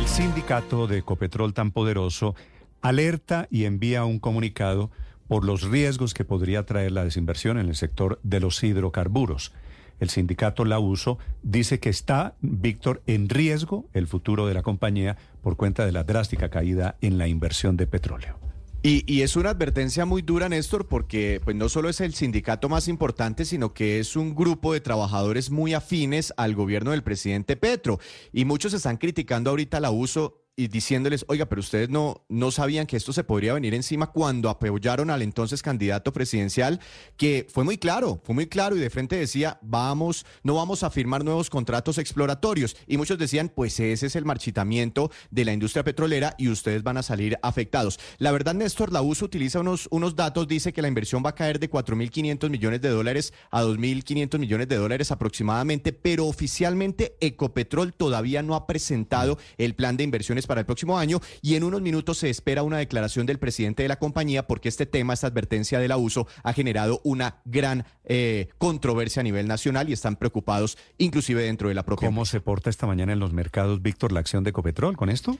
El sindicato de Ecopetrol tan poderoso alerta y envía un comunicado por los riesgos que podría traer la desinversión en el sector de los hidrocarburos. El sindicato La Uso dice que está, Víctor, en riesgo el futuro de la compañía por cuenta de la drástica caída en la inversión de petróleo. Y, y, es una advertencia muy dura, Néstor, porque pues no solo es el sindicato más importante, sino que es un grupo de trabajadores muy afines al gobierno del presidente Petro. Y muchos están criticando ahorita la uso y diciéndoles, oiga, pero ustedes no, no sabían que esto se podría venir encima cuando apoyaron al entonces candidato presidencial, que fue muy claro, fue muy claro y de frente decía, vamos, no vamos a firmar nuevos contratos exploratorios. Y muchos decían, pues ese es el marchitamiento de la industria petrolera y ustedes van a salir afectados. La verdad, Néstor, la USA utiliza unos, unos datos, dice que la inversión va a caer de 4.500 millones de dólares a 2.500 millones de dólares aproximadamente, pero oficialmente Ecopetrol todavía no ha presentado el plan de inversiones para el próximo año y en unos minutos se espera una declaración del presidente de la compañía porque este tema, esta advertencia del abuso ha generado una gran eh, controversia a nivel nacional y están preocupados inclusive dentro de la propia. ¿Cómo se porta esta mañana en los mercados, Víctor, la acción de Ecopetrol con esto?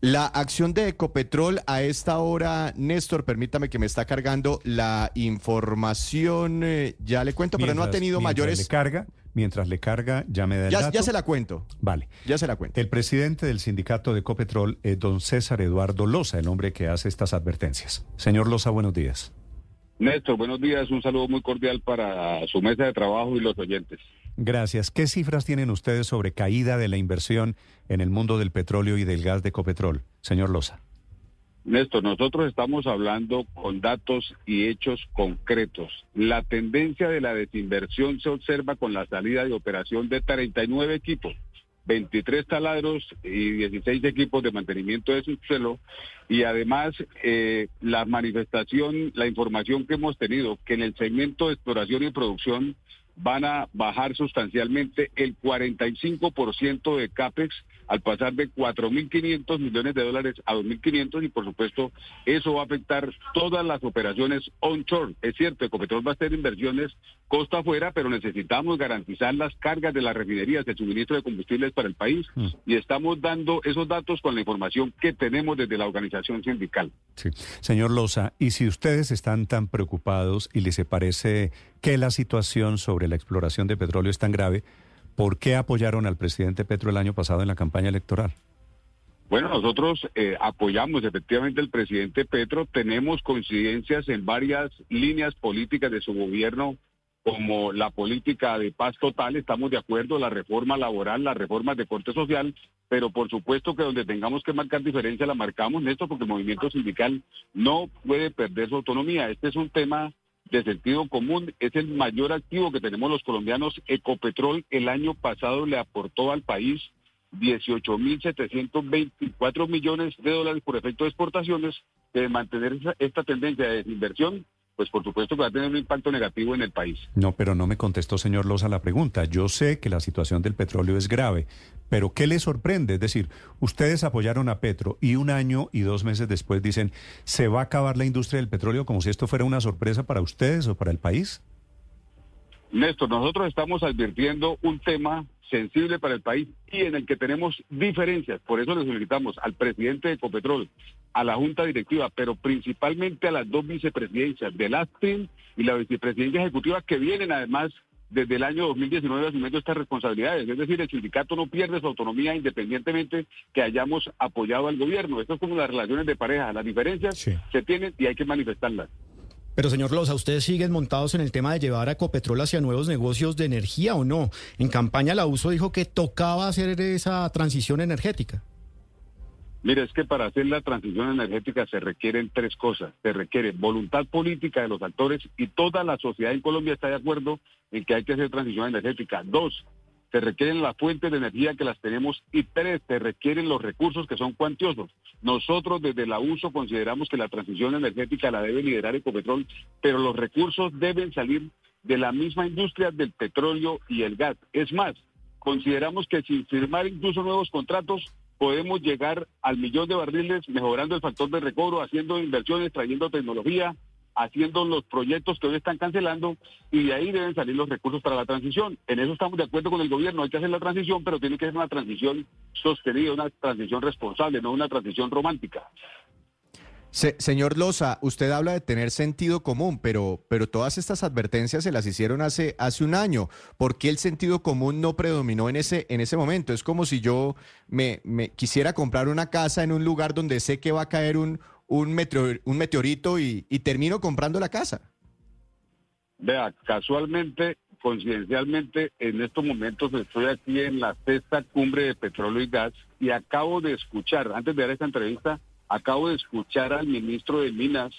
La acción de Ecopetrol a esta hora, Néstor, permítame que me está cargando la información, eh, ya le cuento, mientras, pero no ha tenido mayores... Le carga, mientras le carga, ya me da el ya, dato. ya se la cuento. Vale. Ya se la cuento. El presidente del sindicato de Ecopetrol es don César Eduardo Loza, el hombre que hace estas advertencias. Señor Loza, buenos días. Néstor, buenos días. Un saludo muy cordial para su mesa de trabajo y los oyentes. Gracias. ¿Qué cifras tienen ustedes sobre caída de la inversión en el mundo del petróleo y del gas de Ecopetrol, señor Loza? Néstor, nosotros estamos hablando con datos y hechos concretos. La tendencia de la desinversión se observa con la salida de operación de 39 equipos, 23 taladros y 16 equipos de mantenimiento de subsuelo. Y además, eh, la manifestación, la información que hemos tenido, que en el segmento de exploración y producción van a bajar sustancialmente el 45% de CAPEX al pasar de 4.500 millones de dólares a 2.500 y por supuesto eso va a afectar todas las operaciones onshore. Es cierto, Ecopetrol va a hacer inversiones costa afuera, pero necesitamos garantizar las cargas de las refinerías, el suministro de combustibles para el país mm. y estamos dando esos datos con la información que tenemos desde la organización sindical. Sí. Señor Loza, y si ustedes están tan preocupados y les parece que la situación sobre la exploración de petróleo es tan grave, ¿por qué apoyaron al presidente Petro el año pasado en la campaña electoral? Bueno, nosotros eh, apoyamos efectivamente al presidente Petro, tenemos coincidencias en varias líneas políticas de su gobierno, como la política de paz total, estamos de acuerdo, la reforma laboral, las reformas de corte social, pero por supuesto que donde tengamos que marcar diferencia la marcamos, esto porque el movimiento sindical no puede perder su autonomía. Este es un tema de sentido común. Es el mayor activo que tenemos los colombianos. Ecopetrol el año pasado le aportó al país 18.724 millones de dólares por efecto de exportaciones. De mantener esta tendencia de inversión, pues por supuesto que va a tener un impacto negativo en el país. No, pero no me contestó, señor Loza, la pregunta. Yo sé que la situación del petróleo es grave, pero ¿qué le sorprende? Es decir, ustedes apoyaron a Petro y un año y dos meses después dicen, ¿se va a acabar la industria del petróleo como si esto fuera una sorpresa para ustedes o para el país? Néstor, nosotros estamos advirtiendo un tema sensible para el país y en el que tenemos diferencias. Por eso le solicitamos al presidente de Ecopetrol, a la Junta Directiva, pero principalmente a las dos vicepresidencias del ASTRIN y la vicepresidencia ejecutiva que vienen además desde el año 2019 asumiendo estas responsabilidades. Es decir, el sindicato no pierde su autonomía independientemente que hayamos apoyado al gobierno. Esto es como las relaciones de pareja. Las diferencias sí. se tienen y hay que manifestarlas. Pero señor Loza, ¿ustedes siguen montados en el tema de llevar a Ecopetrol hacia nuevos negocios de energía o no? En campaña la USO dijo que tocaba hacer esa transición energética. Mire, es que para hacer la transición energética se requieren tres cosas. Se requiere voluntad política de los actores y toda la sociedad en Colombia está de acuerdo en que hay que hacer transición energética. Dos, se requieren las fuentes de energía que las tenemos y tres, se requieren los recursos que son cuantiosos. Nosotros desde la uso consideramos que la transición energética la debe liderar Ecopetrol, pero los recursos deben salir de la misma industria del petróleo y el gas. Es más, consideramos que sin firmar incluso nuevos contratos podemos llegar al millón de barriles mejorando el factor de recobro, haciendo inversiones, trayendo tecnología, haciendo los proyectos que hoy están cancelando y de ahí deben salir los recursos para la transición. En eso estamos de acuerdo con el gobierno, hay que hacer la transición, pero tiene que ser una transición sostenida, una transición responsable, no una transición romántica. señor Loza, usted habla de tener sentido común, pero, pero todas estas advertencias se las hicieron hace, hace un año. ¿Por qué el sentido común no predominó en ese, en ese momento? Es como si yo me, me quisiera comprar una casa en un lugar donde sé que va a caer un, un, un meteorito y, termino comprando la casa. Vea, casualmente, coincidencialmente, en estos momentos estoy aquí en la sexta cumbre de petróleo y gas y acabo de escuchar, antes de dar esta entrevista, acabo de escuchar al ministro de Minas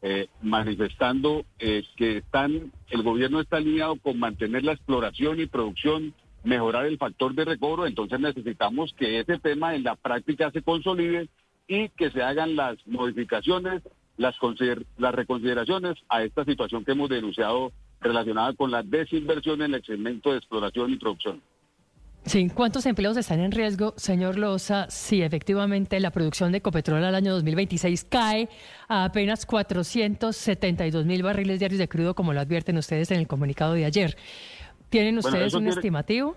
eh, manifestando eh, que están, el gobierno está alineado con mantener la exploración y producción, mejorar el factor de recobro, entonces necesitamos que ese tema en la práctica se consolide y que se hagan las modificaciones, las, las reconsideraciones a esta situación que hemos denunciado relacionada con la desinversión en el segmento de exploración y producción. Sí, ¿cuántos empleos están en riesgo, señor Loza, si efectivamente la producción de Ecopetrol al año 2026 cae a apenas 472 mil barriles diarios de crudo, como lo advierten ustedes en el comunicado de ayer? ¿Tienen ustedes un estimativo?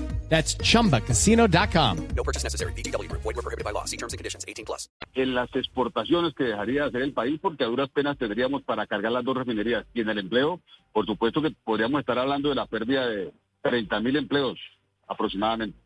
That's chumbacasino.com. No purchase necessary. Void were prohibited by law. See terms and conditions 18 plus. En las exportaciones que dejaría de hacer el país, porque a duras penas tendríamos para cargar las dos refinerías. Y en el empleo, por supuesto que podríamos estar hablando de la pérdida de 30 mil empleos aproximadamente.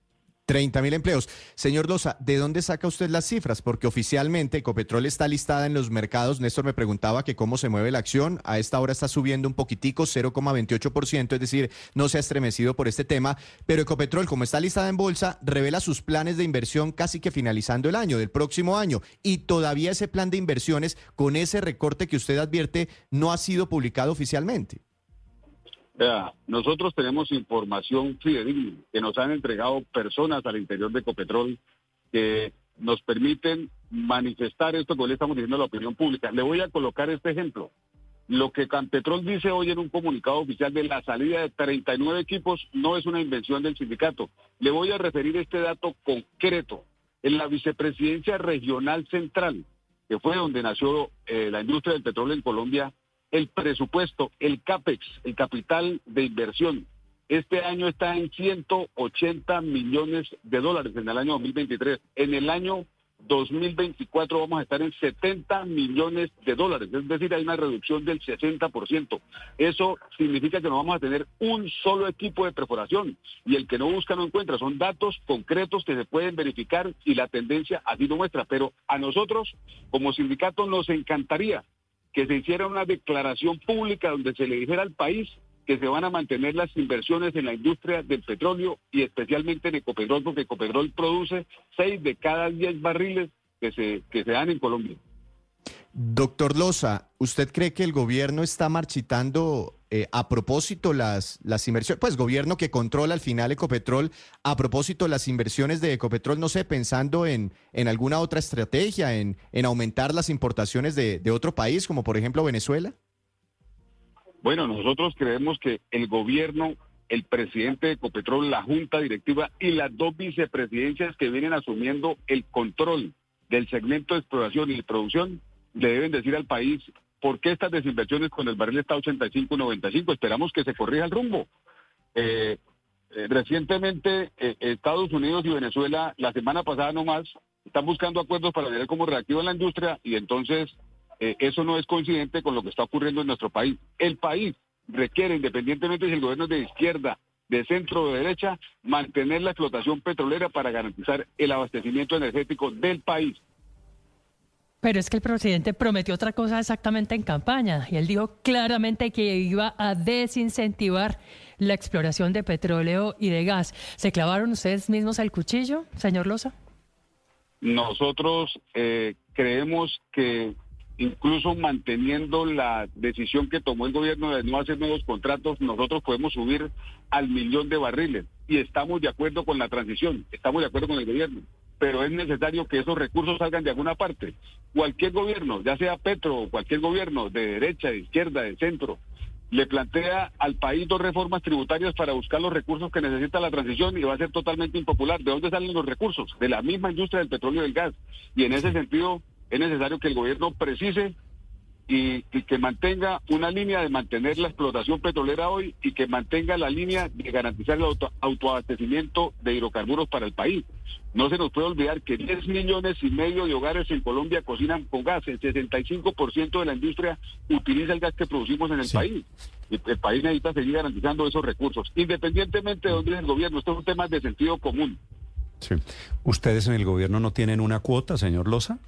30 mil empleos. Señor Loza, ¿de dónde saca usted las cifras? Porque oficialmente Ecopetrol está listada en los mercados. Néstor me preguntaba que cómo se mueve la acción. A esta hora está subiendo un poquitico, 0,28%, es decir, no se ha estremecido por este tema. Pero Ecopetrol, como está listada en bolsa, revela sus planes de inversión casi que finalizando el año, del próximo año. Y todavía ese plan de inversiones, con ese recorte que usted advierte, no ha sido publicado oficialmente. Nosotros tenemos información fidedigna que nos han entregado personas al interior de Ecopetrol que nos permiten manifestar esto que le estamos diciendo a la opinión pública. Le voy a colocar este ejemplo. Lo que Campetrol dice hoy en un comunicado oficial de la salida de 39 equipos no es una invención del sindicato. Le voy a referir este dato concreto. En la vicepresidencia regional central, que fue donde nació eh, la industria del petróleo en Colombia, el presupuesto, el CAPEX, el capital de inversión. Este año está en 180 millones de dólares en el año 2023. En el año 2024 vamos a estar en 70 millones de dólares, es decir, hay una reducción del 60%. Eso significa que no vamos a tener un solo equipo de perforación y el que no busca no encuentra. Son datos concretos que se pueden verificar y la tendencia así lo muestra. Pero a nosotros, como sindicato, nos encantaría que se hiciera una declaración pública donde se le dijera al país que se van a mantener las inversiones en la industria del petróleo y especialmente en Ecopetrol, porque Ecopetrol produce seis de cada diez barriles que se, que se dan en Colombia. Doctor Loza, ¿usted cree que el gobierno está marchitando eh, a propósito las, las inversiones? Pues gobierno que controla al final Ecopetrol, a propósito las inversiones de Ecopetrol, no sé, pensando en, en alguna otra estrategia, en, en aumentar las importaciones de, de otro país, como por ejemplo Venezuela. Bueno, nosotros creemos que el gobierno, el presidente de Ecopetrol, la junta directiva y las dos vicepresidencias que vienen asumiendo el control del segmento de exploración y de producción le deben decir al país por qué estas desinversiones con el barril está 85-95. Esperamos que se corrija el rumbo. Eh, eh, recientemente eh, Estados Unidos y Venezuela, la semana pasada nomás, están buscando acuerdos para ver cómo reactiva la industria y entonces eso no es coincidente con lo que está ocurriendo en nuestro país. El país requiere, independientemente si el gobierno es de izquierda, de centro o de derecha, mantener la explotación petrolera para garantizar el abastecimiento energético del país. Pero es que el presidente prometió otra cosa exactamente en campaña y él dijo claramente que iba a desincentivar la exploración de petróleo y de gas. ¿Se clavaron ustedes mismos el cuchillo, señor Loza? Nosotros eh, creemos que incluso manteniendo la decisión que tomó el gobierno de no hacer nuevos contratos, nosotros podemos subir al millón de barriles y estamos de acuerdo con la transición, estamos de acuerdo con el gobierno pero es necesario que esos recursos salgan de alguna parte. Cualquier gobierno, ya sea Petro o cualquier gobierno de derecha, de izquierda, de centro, le plantea al país dos reformas tributarias para buscar los recursos que necesita la transición y va a ser totalmente impopular. ¿De dónde salen los recursos? De la misma industria del petróleo y del gas. Y en ese sentido es necesario que el gobierno precise y, que mantenga una línea de mantener la explotación petrolera hoy y que mantenga la línea de garantizar el autoabastecimiento de hidrocarburos para el país. No se nos puede olvidar que 10 millones y medio de hogares en Colombia cocinan con gas. El 65% de la industria utiliza el gas que producimos en el país. Y el país necesita seguir garantizando esos recursos, independientemente de dónde es el gobierno. Esto es un tema de sentido común. Sí. ¿Ustedes en el gobierno no tienen una cuota, señor Loza?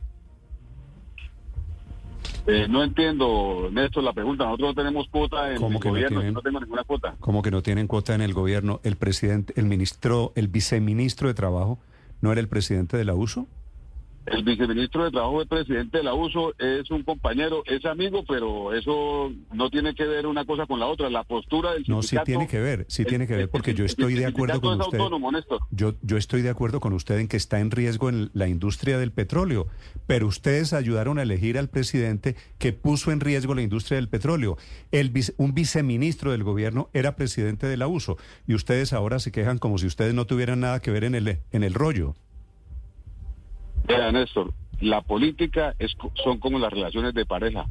Eh, no entiendo, Néstor, la pregunta. Nosotros no tenemos cuota en el que gobierno, no, no tengo ninguna cuota. ¿Cómo que no tienen cuota en el gobierno? ¿El presidente, el ministro, el viceministro de Trabajo no era el presidente de la USO? El viceministro de Trabajo del presidente de la USO es un compañero, es amigo, pero eso no tiene que ver una cosa con la otra. La postura del No, sí tiene que ver, sí tiene que ver, porque yo estoy de acuerdo con usted. Yo, yo estoy de acuerdo con usted en que está en riesgo en la industria del petróleo, pero ustedes ayudaron a elegir al presidente que puso en riesgo la industria del petróleo. El, un viceministro del gobierno era presidente de la USO y ustedes ahora se quejan como si ustedes no tuvieran nada que ver en el, en el rollo. Mira, Néstor, la política es, son como las relaciones de pareja.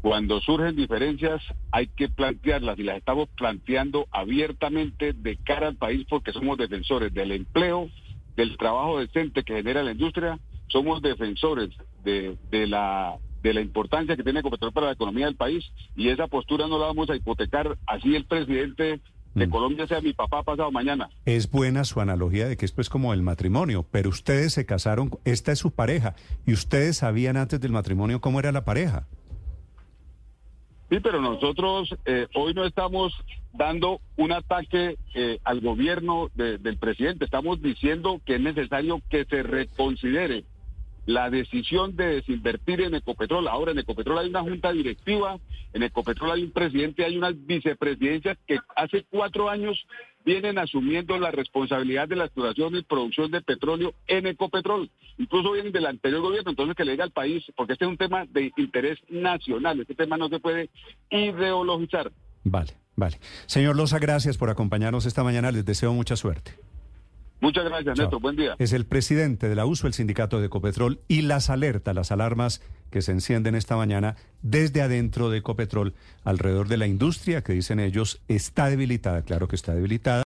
Cuando surgen diferencias hay que plantearlas y las estamos planteando abiertamente de cara al país porque somos defensores del empleo, del trabajo decente que genera la industria, somos defensores de, de la de la importancia que tiene Ecopetrol para la economía del país y esa postura no la vamos a hipotecar así el presidente de mm. Colombia sea mi papá pasado mañana. Es buena su analogía de que esto es como el matrimonio, pero ustedes se casaron, esta es su pareja, y ustedes sabían antes del matrimonio cómo era la pareja. Sí, pero nosotros eh, hoy no estamos dando un ataque eh, al gobierno del presidente, estamos diciendo que es necesario que se reconsidere la decisión de desinvertir en Ecopetrol. Ahora en Ecopetrol hay una junta directiva, en Ecopetrol hay un presidente, hay unas vicepresidencias que hace cuatro años vienen asumiendo la responsabilidad de la exploración y producción de petróleo en Ecopetrol. Incluso vienen del anterior gobierno, entonces que le diga al país, porque este es un tema de interés nacional, este tema no se puede ideologizar. Vale, vale. Señor Loza, gracias por acompañarnos esta mañana, les deseo mucha suerte. Muchas gracias, Néstor. Buen día. Es el presidente de la USO, el sindicato de Ecopetrol, y las alertas, las alarmas que se encienden esta mañana desde adentro de Ecopetrol alrededor de la industria que dicen ellos está debilitada. Claro que está debilitada.